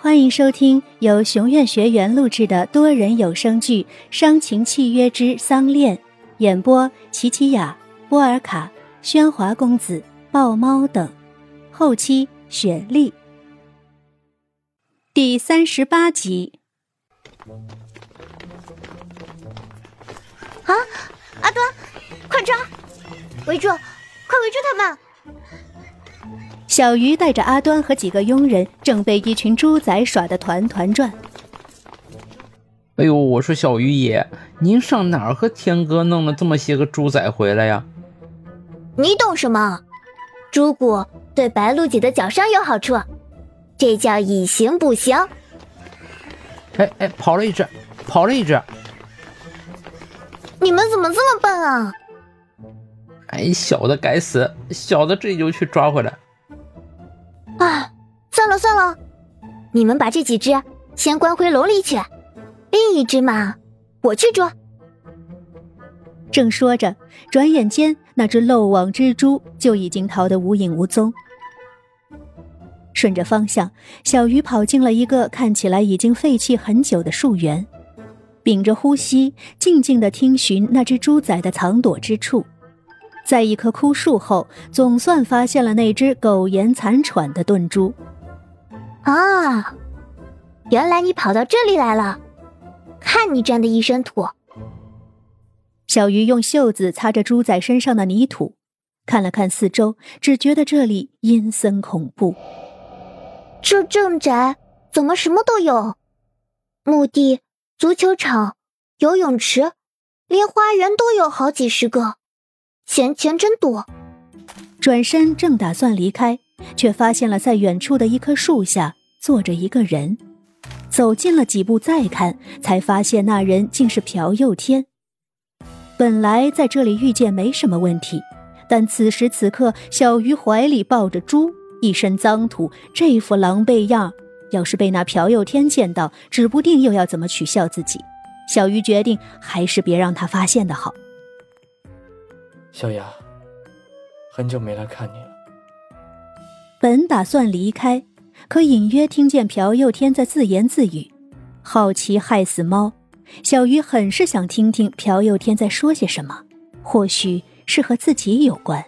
欢迎收听由熊院学员录制的多人有声剧《伤情契约之丧恋》，演播：琪琪雅、波尔卡、喧哗公子、豹猫等，后期雪莉。第三十八集。啊，阿端，快抓，围住，快围住他们！小鱼带着阿端和几个佣人，正被一群猪仔耍得团团转。哎呦，我说小鱼爷，您上哪儿和天哥弄了这么些个猪仔回来呀？你懂什么？猪骨对白露姐的脚伤有好处，这叫以形补形。哎哎，跑了一只，跑了一只！你们怎么这么笨啊？哎，小的该死，小的这就去抓回来。你们把这几只先关回笼里去，另一只嘛，我去捉。正说着，转眼间那只漏网蜘蛛就已经逃得无影无踪。顺着方向，小鱼跑进了一个看起来已经废弃很久的树园，屏着呼吸，静静的听寻那只猪仔的藏躲之处。在一棵枯树后，总算发现了那只苟延残喘的炖猪。啊，原来你跑到这里来了！看你沾的一身土。小鱼用袖子擦着猪仔身上的泥土，看了看四周，只觉得这里阴森恐怖。这正宅怎么什么都有？墓地、足球场、游泳池，连花园都有好几十个。钱钱真多。转身正打算离开，却发现了在远处的一棵树下坐着一个人。走近了几步，再看，才发现那人竟是朴佑天。本来在这里遇见没什么问题，但此时此刻，小鱼怀里抱着猪，一身脏土，这副狼狈样，要是被那朴佑天见到，指不定又要怎么取笑自己。小鱼决定，还是别让他发现的好。小雅，很久没来看你了。本打算离开，可隐约听见朴佑天在自言自语：“好奇害死猫。”小鱼很是想听听朴佑天在说些什么，或许是和自己有关。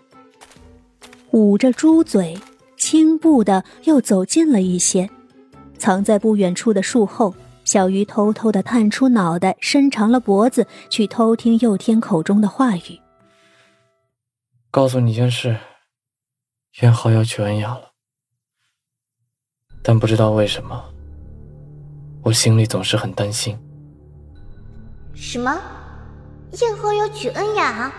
捂着猪嘴，轻步的又走近了一些，藏在不远处的树后。小鱼偷偷的探出脑袋，伸长了脖子，去偷听佑天口中的话语。告诉你件事，燕浩要去恩雅了，但不知道为什么，我心里总是很担心。什么？燕浩要娶恩雅？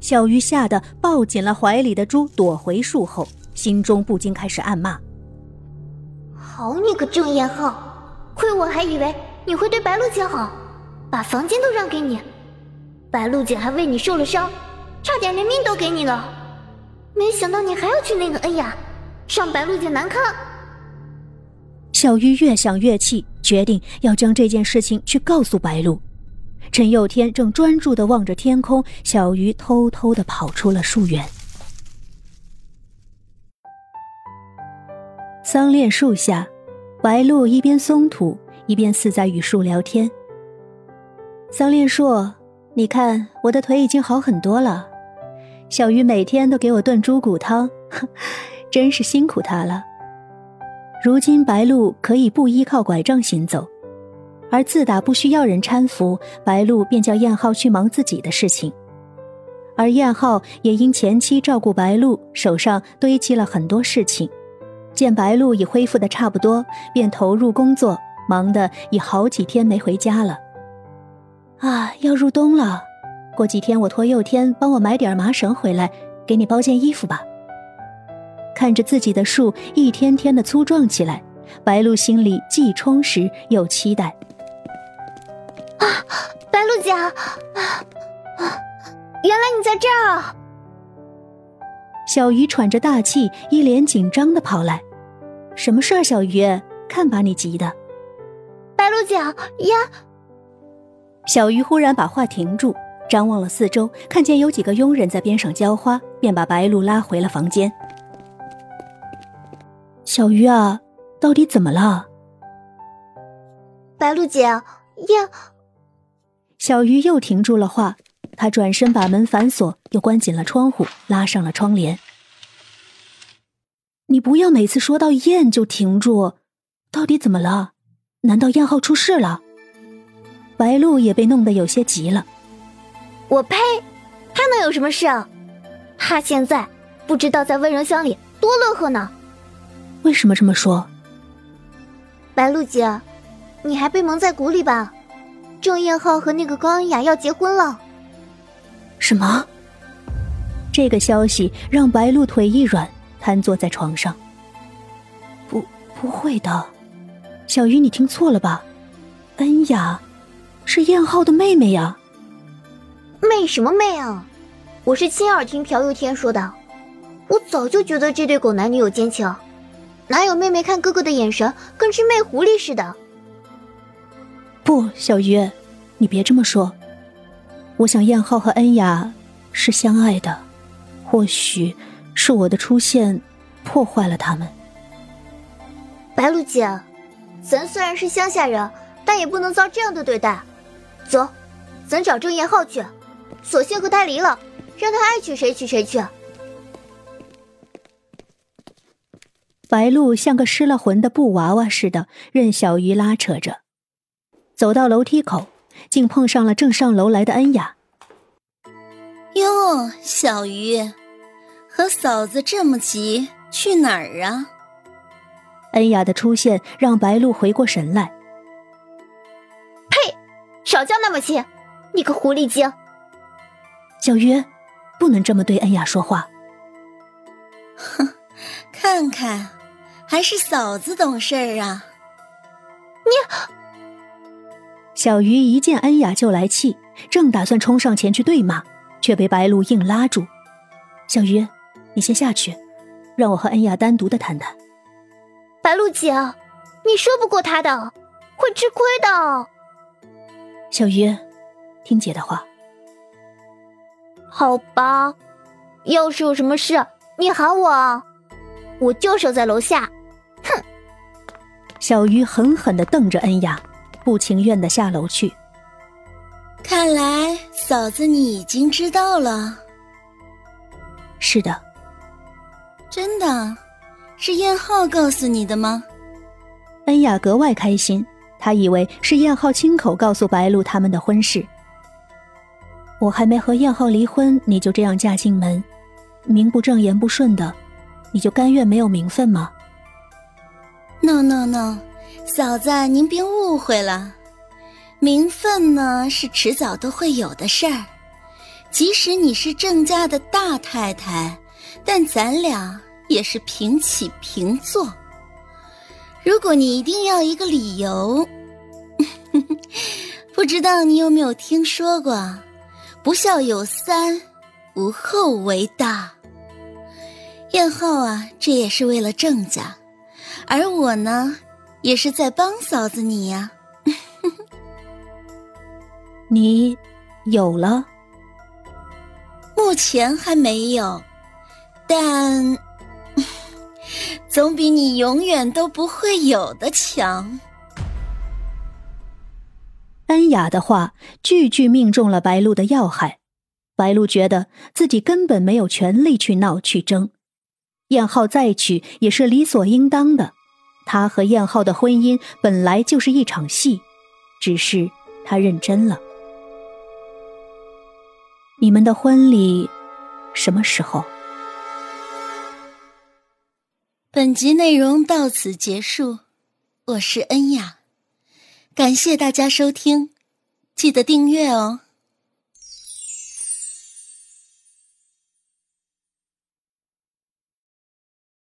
小鱼吓得抱紧了怀里的猪，躲回树后，心中不禁开始暗骂：“好你个郑燕浩，亏我还以为你会对白露姐好，把房间都让给你。”白露姐还为你受了伤，差点连命都给你了，没想到你还要娶那个恩雅，让白露姐难堪。小玉越想越气，决定要将这件事情去告诉白露。陈佑天正专注的望着天空，小鱼偷偷的跑出了树园。桑恋树下，白露一边松土，一边似在与树聊天。桑恋树。你看，我的腿已经好很多了。小鱼每天都给我炖猪骨汤，真是辛苦他了。如今白露可以不依靠拐杖行走，而自打不需要人搀扶，白露便叫燕浩去忙自己的事情。而燕浩也因前妻照顾白露，手上堆积了很多事情。见白露已恢复的差不多，便投入工作，忙得已好几天没回家了。啊，要入冬了，过几天我托佑天帮我买点麻绳回来，给你包件衣服吧。看着自己的树一天天的粗壮起来，白露心里既充实又期待。啊，白露姐，啊啊，原来你在这儿啊！小鱼喘着大气，一脸紧张的跑来。什么事儿，小鱼？看把你急的。白鹿姐呀。小鱼忽然把话停住，张望了四周，看见有几个佣人在边上浇花，便把白鹿拉回了房间。小鱼啊，到底怎么了？白露姐，燕……小鱼又停住了话，他转身把门反锁，又关紧了窗户，拉上了窗帘。你不要每次说到燕就停住，到底怎么了？难道燕浩出事了？白露也被弄得有些急了。我呸！他能有什么事啊？他现在不知道在温柔乡里多乐呵呢。为什么这么说？白露姐，你还被蒙在鼓里吧？郑燕浩和那个高恩雅要结婚了。什么？这个消息让白露腿一软。瘫坐在床上。不，不会的，小鱼，你听错了吧？恩雅，是燕浩的妹妹呀。妹什么妹啊？我是亲耳听朴佑天说的。我早就觉得这对狗男女有奸情，哪有妹妹看哥哥的眼神跟只媚狐狸似的？不，小鱼，你别这么说。我想燕浩和恩雅是相爱的，或许。是我的出现破坏了他们。白露姐，咱虽然是乡下人，但也不能遭这样的对待。走，咱找郑燕浩去，索性和他离了，让他爱娶谁娶谁去。白露像个失了魂的布娃娃似的，任小鱼拉扯着，走到楼梯口，竟碰上了正上楼来的恩雅。哟，小鱼。和嫂子这么急，去哪儿啊？恩雅的出现让白露回过神来。呸！少叫那么亲，你个狐狸精！小鱼，不能这么对恩雅说话。哼，看看，还是嫂子懂事儿啊。你，小鱼一见恩雅就来气，正打算冲上前去对骂，却被白露硬拉住。小鱼。你先下去，让我和恩雅单独的谈谈。白露姐，你说不过他的，会吃亏的。小鱼，听姐的话。好吧，要是有什么事，你喊我，我就守在楼下。哼！小鱼狠狠的瞪着恩雅，不情愿的下楼去。看来嫂子你已经知道了。是的。真的，是燕浩告诉你的吗？恩雅格外开心，她以为是燕浩亲口告诉白露他们的婚事。我还没和燕浩离婚，你就这样嫁进门，名不正言不顺的，你就甘愿没有名分吗？No No No，嫂子您别误会了，名分呢是迟早都会有的事儿，即使你是郑家的大太太。但咱俩也是平起平坐。如果你一定要一个理由，不知道你有没有听说过“不孝有三，无后为大”。燕浩啊，这也是为了郑家，而我呢，也是在帮嫂子你呀。你有了？目前还没有。但 总比你永远都不会有的强。恩雅的话句句命中了白露的要害，白露觉得自己根本没有权利去闹去争，燕浩再娶也是理所应当的。他和燕浩的婚姻本来就是一场戏，只是他认真了。你们的婚礼什么时候？本集内容到此结束，我是恩雅，感谢大家收听，记得订阅哦。